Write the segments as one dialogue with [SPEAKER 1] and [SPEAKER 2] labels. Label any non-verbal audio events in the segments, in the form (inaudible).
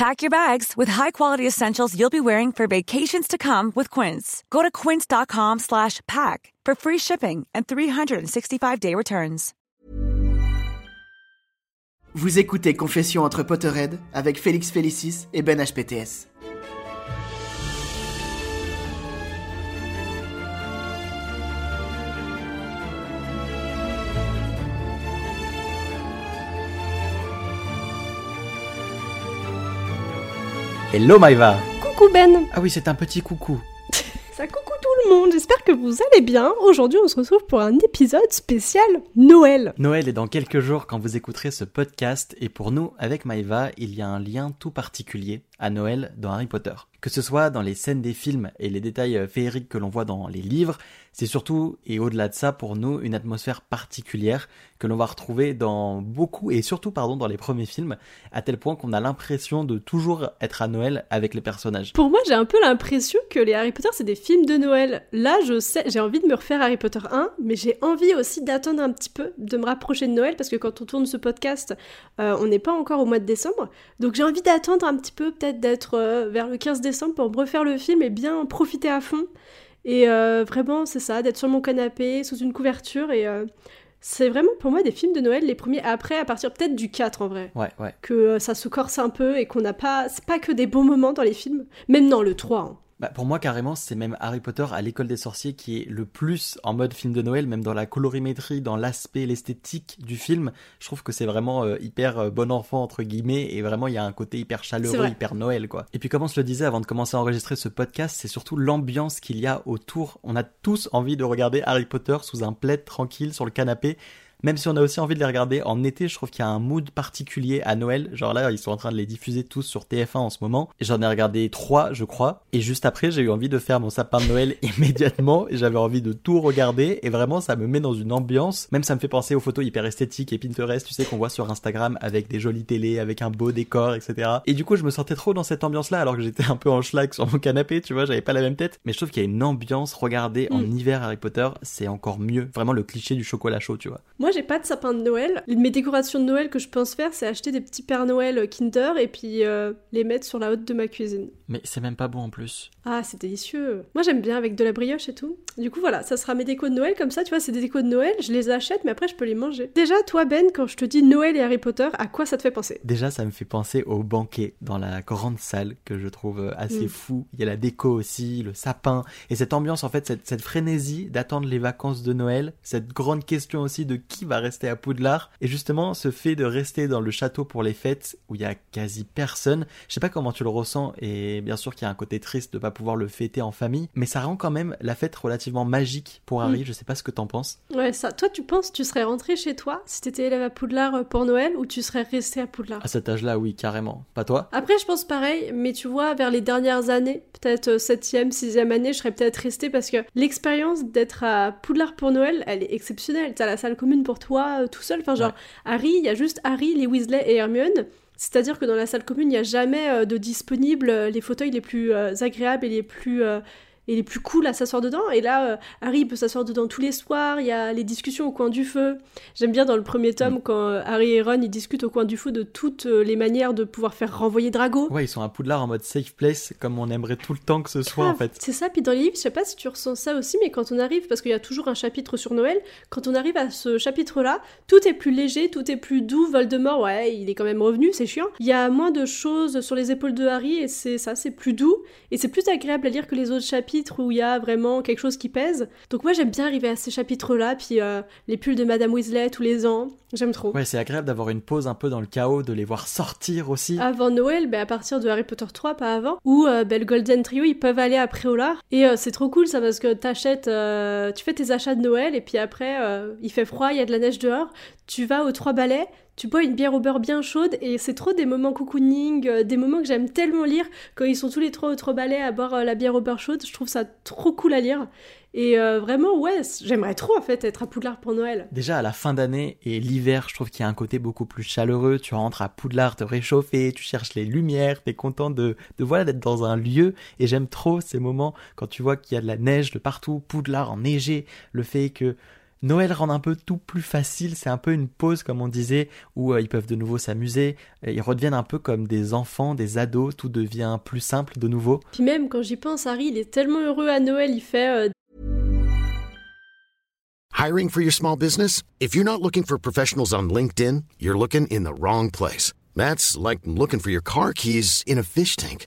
[SPEAKER 1] Pack your bags with high-quality essentials you'll be wearing for vacations to come with Quince. Go to quince.com slash pack for free shipping and 365-day returns.
[SPEAKER 2] Vous écoutez Confession entre Potterhead avec Félix Félicis et Ben HPTS.
[SPEAKER 3] Hello Maïva
[SPEAKER 4] Coucou Ben
[SPEAKER 3] Ah oui, c'est un petit coucou. (laughs)
[SPEAKER 4] Ça coucou tout le monde, j'espère que vous allez bien. Aujourd'hui on se retrouve pour un épisode spécial Noël.
[SPEAKER 3] Noël est dans quelques jours quand vous écouterez ce podcast et pour nous, avec Maïva, il y a un lien tout particulier à Noël dans Harry Potter. Que ce soit dans les scènes des films et les détails euh, féeriques que l'on voit dans les livres, c'est surtout et au-delà de ça pour nous une atmosphère particulière que l'on va retrouver dans beaucoup et surtout pardon dans les premiers films à tel point qu'on a l'impression de toujours être à Noël avec les personnages.
[SPEAKER 4] Pour moi j'ai un peu l'impression que les Harry Potter c'est des films de Noël. Là je sais, j'ai envie de me refaire Harry Potter 1, mais j'ai envie aussi d'attendre un petit peu, de me rapprocher de Noël parce que quand on tourne ce podcast, euh, on n'est pas encore au mois de décembre. Donc j'ai envie d'attendre un petit peu, peut-être d'être euh, vers le 15 décembre pour me refaire le film et bien en profiter à fond. Et euh, vraiment, c'est ça, d'être sur mon canapé, sous une couverture. Et euh, c'est vraiment pour moi des films de Noël, les premiers après, à partir peut-être du 4 en vrai.
[SPEAKER 3] Ouais, ouais.
[SPEAKER 4] Que ça se corse un peu et qu'on n'a pas. C'est pas que des bons moments dans les films. Même dans le 3. hein.
[SPEAKER 3] Bah, pour moi, carrément, c'est même Harry Potter à l'école des sorciers qui est le plus en mode film de Noël, même dans la colorimétrie, dans l'aspect, l'esthétique du film. Je trouve que c'est vraiment euh, hyper euh, bon enfant, entre guillemets, et vraiment, il y a un côté hyper chaleureux, hyper Noël, quoi. Et puis, comme on se le disait avant de commencer à enregistrer ce podcast, c'est surtout l'ambiance qu'il y a autour. On a tous envie de regarder Harry Potter sous un plaid tranquille sur le canapé. Même si on a aussi envie de les regarder en été, je trouve qu'il y a un mood particulier à Noël. Genre là, ils sont en train de les diffuser tous sur TF1 en ce moment. J'en ai regardé trois, je crois. Et juste après, j'ai eu envie de faire mon sapin de Noël (laughs) immédiatement. Et j'avais envie de tout regarder. Et vraiment, ça me met dans une ambiance. Même ça me fait penser aux photos hyper esthétiques et Pinterest, tu sais, qu'on voit sur Instagram avec des jolies télés, avec un beau décor, etc. Et du coup, je me sentais trop dans cette ambiance-là alors que j'étais un peu en schlag sur mon canapé, tu vois, j'avais pas la même tête. Mais je trouve qu'il y a une ambiance. Regarder en
[SPEAKER 4] Mm.
[SPEAKER 3] hiver Harry Potter, c'est encore mieux. Vraiment le cliché du chocolat chaud, tu vois.
[SPEAKER 4] Moi, j'ai pas de sapin de Noël. Mes décorations de Noël que je pense faire, c'est acheter des petits Pères Noël euh, Kinder et puis euh, les mettre sur la haute de ma cuisine.
[SPEAKER 3] Mais c'est même pas bon en plus.
[SPEAKER 4] Ah, c'est délicieux. Moi, j'aime bien avec de la brioche et tout. Du coup, voilà, ça sera mes décos de Noël comme ça. Tu vois, c'est des décos de Noël. Je les achète, mais après, je peux les manger. Déjà, toi, Ben, quand je te dis Noël et Harry Potter, à quoi ça te fait penser?
[SPEAKER 3] Déjà, ça me fait penser au banquet dans la grande salle que je trouve euh, assez
[SPEAKER 4] Mm.
[SPEAKER 3] fou. Il y a la déco aussi, le sapin et cette ambiance en fait, cette, cette frénésie d'attendre les vacances de Noël, cette grande question aussi de qui va rester à Poudlard et justement ce fait de rester dans le château pour les fêtes où il y a quasi personne. Je sais pas comment tu le ressens et bien sûr qu'il y a un côté triste de pas pouvoir le fêter en famille, mais ça rend quand même la fête relativement magique pour Harry.
[SPEAKER 4] Mm.
[SPEAKER 3] Je sais pas ce que t'en penses.
[SPEAKER 4] Ouais, ça. Toi, tu penses tu serais rentré chez toi si t'étais élève à Poudlard euh, pour Noël ou tu serais resté à Poudlard?
[SPEAKER 3] À cet âge-là, oui, carrément. Pas toi?
[SPEAKER 4] Après, je pense pareil, mais tu vois, vers les dernières années, peut-être euh, septième, sixième année, je serais peut-être restée parce que l'expérience d'être à Poudlard pour Noël, elle est exceptionnelle. T'as la salle commune pour toi, euh, tout seul. Enfin, genre, Harry, il y a juste Harry, les Weasley et Hermione. C'est-à-dire que dans la salle commune, il n'y a jamais euh, de disponible euh, les fauteuils les plus agréables et les plus, il est plus cool à s'asseoir dedans. Et là, euh, Harry peut s'asseoir dedans tous les soirs. Il y a les discussions au coin du feu. J'aime bien dans le premier tome
[SPEAKER 3] Mm.
[SPEAKER 4] quand euh, Harry et Ron ils discutent au coin du feu de toutes euh, les manières de pouvoir faire renvoyer Drago.
[SPEAKER 3] Ouais, ils sont à Poudlard en mode safe place, comme on aimerait tout le temps que ce soit en fait.
[SPEAKER 4] C'est ça, puis dans les livres, je sais pas si tu ressens ça aussi, mais quand on arrive, parce qu'il y a toujours un chapitre sur Noël, quand on arrive à ce chapitre-là, tout est plus léger, tout est plus doux. Voldemort, ouais, il est quand même revenu, c'est chiant. Il y a moins de choses sur les épaules de Harry, et c'est ça, c'est plus doux, et c'est plus agréable à lire que les autres chapitres où il y a vraiment quelque chose qui pèse. Donc moi, j'aime bien arriver à ces chapitres-là, puis euh, les pulls de Madame Weasley tous les ans, j'aime trop.
[SPEAKER 3] Ouais, c'est agréable d'avoir une pause un peu dans le chaos, de les voir sortir aussi.
[SPEAKER 4] Avant Noël, ben à partir de Harry Potter 3, pas avant, où euh, ben, le Golden Trio, ils peuvent aller à Préolard. Et euh, c'est trop cool ça, parce que t'achètes, euh, tu fais tes achats de Noël, et puis après, il fait froid, il y a de la neige dehors, tu vas aux Trois Balais, tu bois une bière au beurre bien chaude, et c'est trop des moments cocooning, euh, des moments que j'aime tellement lire, quand ils sont tous les trois aux Trois Balais à boire euh, la bière au beurre chaude, je trouve ça trop cool à lire. Et euh, vraiment, ouais, j'aimerais trop en fait être à Poudlard pour Noël.
[SPEAKER 3] Déjà à la fin d'année et l'hiver, je trouve qu'il y a un côté beaucoup plus chaleureux. Tu rentres à Poudlard te réchauffer, tu cherches les lumières, t'es content de, de voilà d'être dans un lieu. Et j'aime trop ces moments quand tu vois qu'il y a de la neige de partout, Poudlard enneigé, le fait que Noël rend un peu tout plus facile, c'est un peu une pause comme on disait où euh, ils peuvent de nouveau s'amuser, Et ils redeviennent un peu comme des enfants, des ados, tout devient plus simple de nouveau.
[SPEAKER 4] Puis même quand j'y pense, Harry, il est tellement heureux à Noël, il fait euh,
[SPEAKER 5] Hiring for your small business? If you're not looking for professionals on LinkedIn, you're looking in the wrong place. That's like looking for your car keys in a fish tank.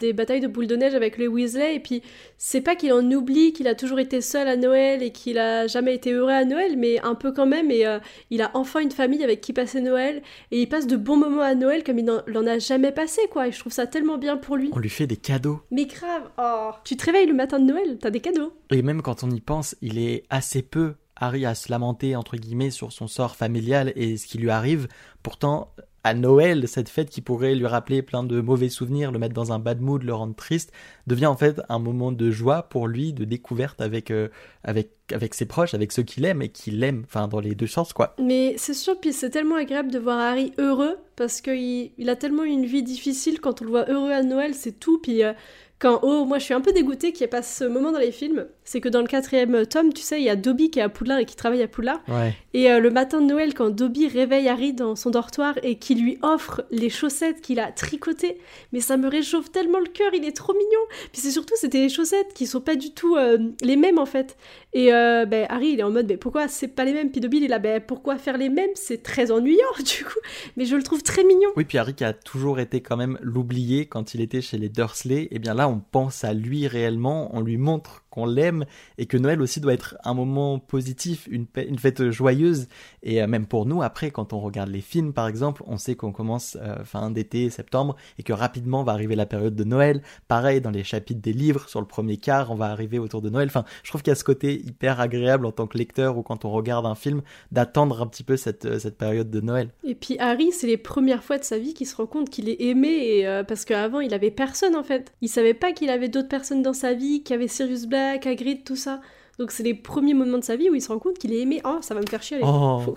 [SPEAKER 4] Des batailles de boules de neige avec les Weasley, et puis c'est pas qu'il en oublie qu'il a toujours été seul à Noël et qu'il a jamais été heureux à Noël, mais un peu quand même, et euh, il a enfin une famille avec qui passer Noël, et il passe de bons moments à Noël comme il n'en a jamais passé, quoi, et je trouve ça tellement bien pour lui.
[SPEAKER 3] On lui fait des cadeaux.
[SPEAKER 4] Mais grave, oh, tu te réveilles le matin de Noël, t'as des cadeaux.
[SPEAKER 3] Et même quand on y pense, il est assez peu Harry à se lamenter entre guillemets sur son sort familial et ce qui lui arrive. Pourtant, à Noël, cette fête qui pourrait lui rappeler plein de mauvais souvenirs, le mettre dans un bad mood, le rendre triste, devient en fait un moment de joie pour lui, de découverte avec euh, avec avec ses proches, avec ceux qu'il aime et qu'il aime, enfin dans les deux sens quoi.
[SPEAKER 4] Mais c'est sûr, puis c'est tellement agréable de voir Harry heureux, parce qu'il il a tellement une vie difficile, quand on le voit heureux à Noël, c'est tout, puis euh, quand, oh, moi je suis un peu dégoûtée qu'il n'y ait pas ce moment dans les films, c'est que dans le quatrième tome, tu sais, il y a Dobby qui est à Poudlard et qui travaille à Poudlard,
[SPEAKER 3] Ouais.
[SPEAKER 4] et euh, le matin de Noël, quand Dobby réveille Harry dans son dortoir et qui lui offre les chaussettes qu'il a tricotées, mais ça me réchauffe tellement le cœur, il est trop mignon. Puis c'est surtout, c'était des chaussettes qui sont pas du tout euh, les mêmes en fait. Et euh, ben, Harry, il est en mode, mais pourquoi c'est pas les mêmes? Puis Dobby, il est là, ben, pourquoi faire les mêmes? C'est très ennuyant (laughs) du coup. Mais je le trouve très mignon.
[SPEAKER 3] Oui, puis Harry qui a toujours été quand même l'oublié quand il était chez les Dursley, et bien là on pense à lui réellement, on lui montre qu'on l'aime et que Noël aussi doit être un moment positif, une, fête joyeuse. Et euh, même pour nous, après, quand on regarde les films par exemple, on sait qu'on commence euh, fin d'été, septembre, et que rapidement va arriver la période de Noël. Pareil, dans les chapitres des livres, sur le premier quart, on va arriver autour de Noël. Enfin, je trouve qu'il y a ce côté hyper agréable en tant que lecteur ou quand on regarde un film, d'attendre un petit peu cette, euh, cette période de Noël.
[SPEAKER 4] Et puis Harry, c'est les premières fois de sa vie qu'il se rend compte qu'il est aimé, parce qu'avant il avait personne en fait. Il savait pas qu'il avait d'autres personnes dans sa vie, qu'il y avait Sirius Black, Hagrid, tout ça. Donc c'est les premiers moments de sa vie où il se rend compte qu'il est aimé. Oh, ça va me faire chier.
[SPEAKER 3] Oh.
[SPEAKER 4] Faut-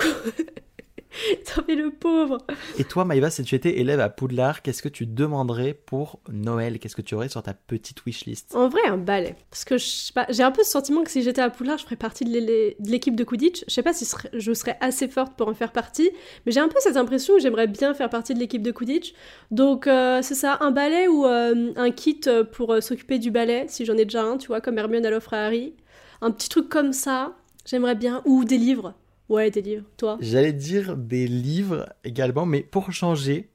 [SPEAKER 4] (laughs) T'en fais le pauvre.
[SPEAKER 3] Et toi, Maïva, si tu étais élève à Poudlard, qu'est-ce que tu demanderais pour Noël? Qu'est-ce que tu aurais sur ta petite wishlist?
[SPEAKER 4] En vrai, un balai. Parce que j'ai un peu ce sentiment que si j'étais à Poudlard, je ferais partie de l'équipe de Quidditch. Je sais pas si je serais assez forte pour en faire partie, mais j'ai un peu cette impression que j'aimerais bien faire partie de l'équipe de Quidditch. Donc euh, c'est ça, un balai ou euh, un kit pour euh, s'occuper du balai, si j'en ai déjà un, tu vois, comme Hermione elle offre à Harry. Un petit truc comme ça, j'aimerais bien. Ou des livres. Ouais, des livres. Toi?
[SPEAKER 3] J'allais dire des livres également, mais pour changer,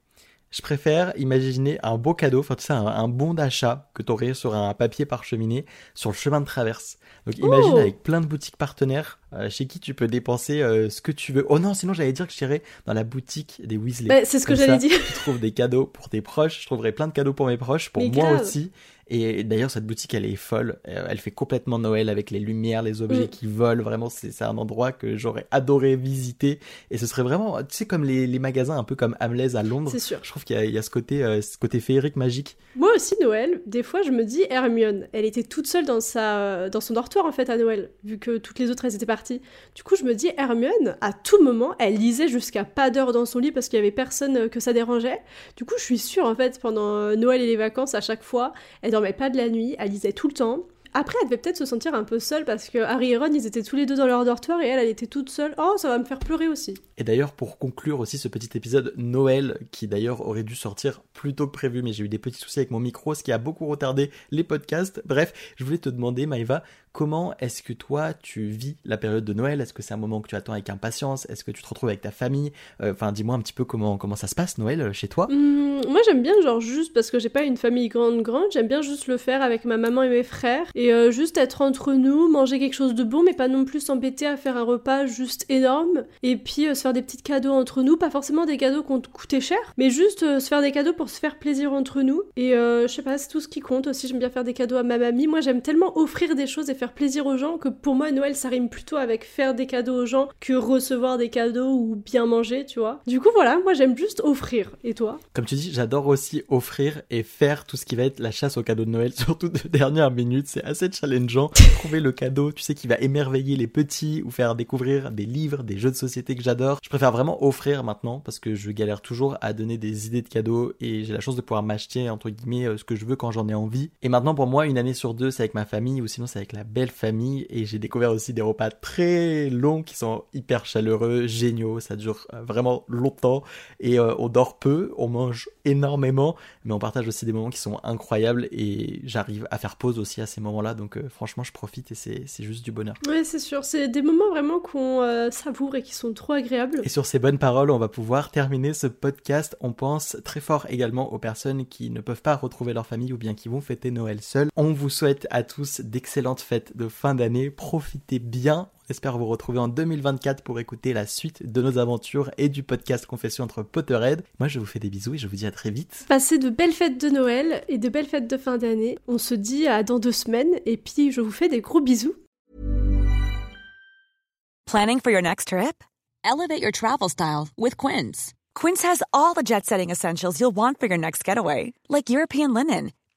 [SPEAKER 3] je préfère imaginer un beau cadeau, enfin tu sais, un, bon d'achat que tu aurais sur un papier parcheminé sur le chemin de traverse. Donc imagine
[SPEAKER 4] Oh
[SPEAKER 3] avec plein de boutiques partenaires euh, chez qui tu peux dépenser euh, ce que tu veux. Oh non, sinon j'allais dire que j'irais dans la boutique des Weasley.
[SPEAKER 4] Bah, c'est ce que j'allais dire.
[SPEAKER 3] Tu trouves des cadeaux pour tes proches, je trouverais plein de cadeaux pour mes proches, pour
[SPEAKER 4] Mais
[SPEAKER 3] moi
[SPEAKER 4] grave.
[SPEAKER 3] aussi. Et d'ailleurs, cette boutique, elle est folle. Euh, Elle fait complètement Noël avec les lumières, les objets
[SPEAKER 4] Mm.
[SPEAKER 3] qui volent. Vraiment, c'est un endroit que j'aurais adoré visiter. Et ce serait vraiment, tu sais, comme les, les magasins un peu comme Hamleys à Londres.
[SPEAKER 4] C'est sûr.
[SPEAKER 3] Je trouve qu'il y, a- il y a ce côté, euh, ce côté féerique magique.
[SPEAKER 4] Moi aussi, Noël, des fois, je me dis Hermione. Elle était toute seule dans, sa, dans son dortoir, en fait, à Noël, vu que toutes les autres, elles étaient parties. Du coup, je me dis Hermione, à tout moment, elle lisait jusqu'à pas d'heure dans son lit parce qu'il y avait personne euh, que ça dérangeait. Du coup, je suis sûre, en fait, pendant Noël et les vacances, à chaque fois, elle dormait pas de la nuit, elle lisait tout le temps. Après, elle devait peut-être se sentir un peu seule parce que Harry et Ron, ils étaient tous les deux dans leur dortoir et elle, elle était toute seule. Oh, ça va me faire pleurer aussi.
[SPEAKER 3] Et d'ailleurs, pour conclure aussi ce petit épisode Noël, qui d'ailleurs aurait dû sortir plus tôt que prévu, mais j'ai eu des petits soucis avec mon micro, ce qui a beaucoup retardé les podcasts. Bref, je voulais te demander, Maïva, comment est-ce que toi, tu vis la période de Noël? Est-ce que c'est un moment que tu attends avec impatience? Est-ce que tu te retrouves avec ta famille? Euh, Enfin, dis-moi un petit peu comment, comment ça se passe, Noël, euh, chez toi.
[SPEAKER 4] Hmm, moi j'aime bien genre juste parce que j'ai pas une famille grande grande, j'aime bien juste le faire avec ma maman et mes frères et euh, juste être entre nous, manger quelque chose de bon mais pas non plus s'embêter à faire un repas juste énorme et puis se faire des petits cadeaux entre nous, pas forcément des cadeaux qui ont coûté cher, mais juste se faire des cadeaux pour se faire plaisir entre nous et je sais pas, c'est tout ce qui compte aussi, j'aime bien faire des cadeaux à ma mamie, moi j'aime tellement offrir des choses et faire plaisir aux gens que pour moi Noël ça rime plutôt avec faire des cadeaux aux gens que recevoir des cadeaux ou bien manger, tu vois. Du coup voilà, moi j'aime juste offrir et toi?
[SPEAKER 3] Comme tu dis, j'adore aussi offrir et faire tout ce qui va être la chasse au cadeau de Noël, (laughs) surtout de dernière minute. C'est assez challengeant. (laughs) Trouver le cadeau, tu sais, qui va émerveiller les petits ou faire découvrir des livres, des jeux de société que j'adore. Je préfère vraiment offrir maintenant parce que je galère toujours à donner des idées de cadeaux et j'ai la chance de pouvoir m'acheter, entre guillemets, euh, ce que je veux quand j'en ai envie. Et maintenant, pour moi, une année sur deux, c'est avec ma famille ou sinon c'est avec la belle famille et j'ai découvert aussi des repas très longs qui sont hyper chaleureux, géniaux. Ça dure euh, vraiment longtemps et euh, on dort peu, on mange énormément, mais on partage aussi des moments qui sont incroyables et j'arrive à faire pause aussi à ces moments-là. Donc euh, franchement, je profite et c'est juste du bonheur.
[SPEAKER 4] Ouais, c'est sûr. C'est des moments vraiment qu'on euh, savoure et qui sont trop agréables.
[SPEAKER 3] Et sur ces bonnes paroles, on va pouvoir terminer ce podcast. On pense très fort également aux personnes qui ne peuvent pas retrouver leur famille ou bien qui vont fêter Noël seuls. On vous souhaite à tous d'excellentes fêtes de fin d'année. Profitez bien. On espère vous retrouver en 2024 pour écouter la suite de nos aventures et du podcast Confession entre Potterhead. Moi, je vous fais des bisous et je vous dis à très vite.
[SPEAKER 4] Passez de belles fêtes de Noël et de belles fêtes de fin d'année. On se dit à dans deux semaines et puis je vous fais des gros bisous.
[SPEAKER 1] Planning for your next trip? Elevate your travel style with Quince. Quince has all the jet setting essentials you'll want for your next getaway, like European linen,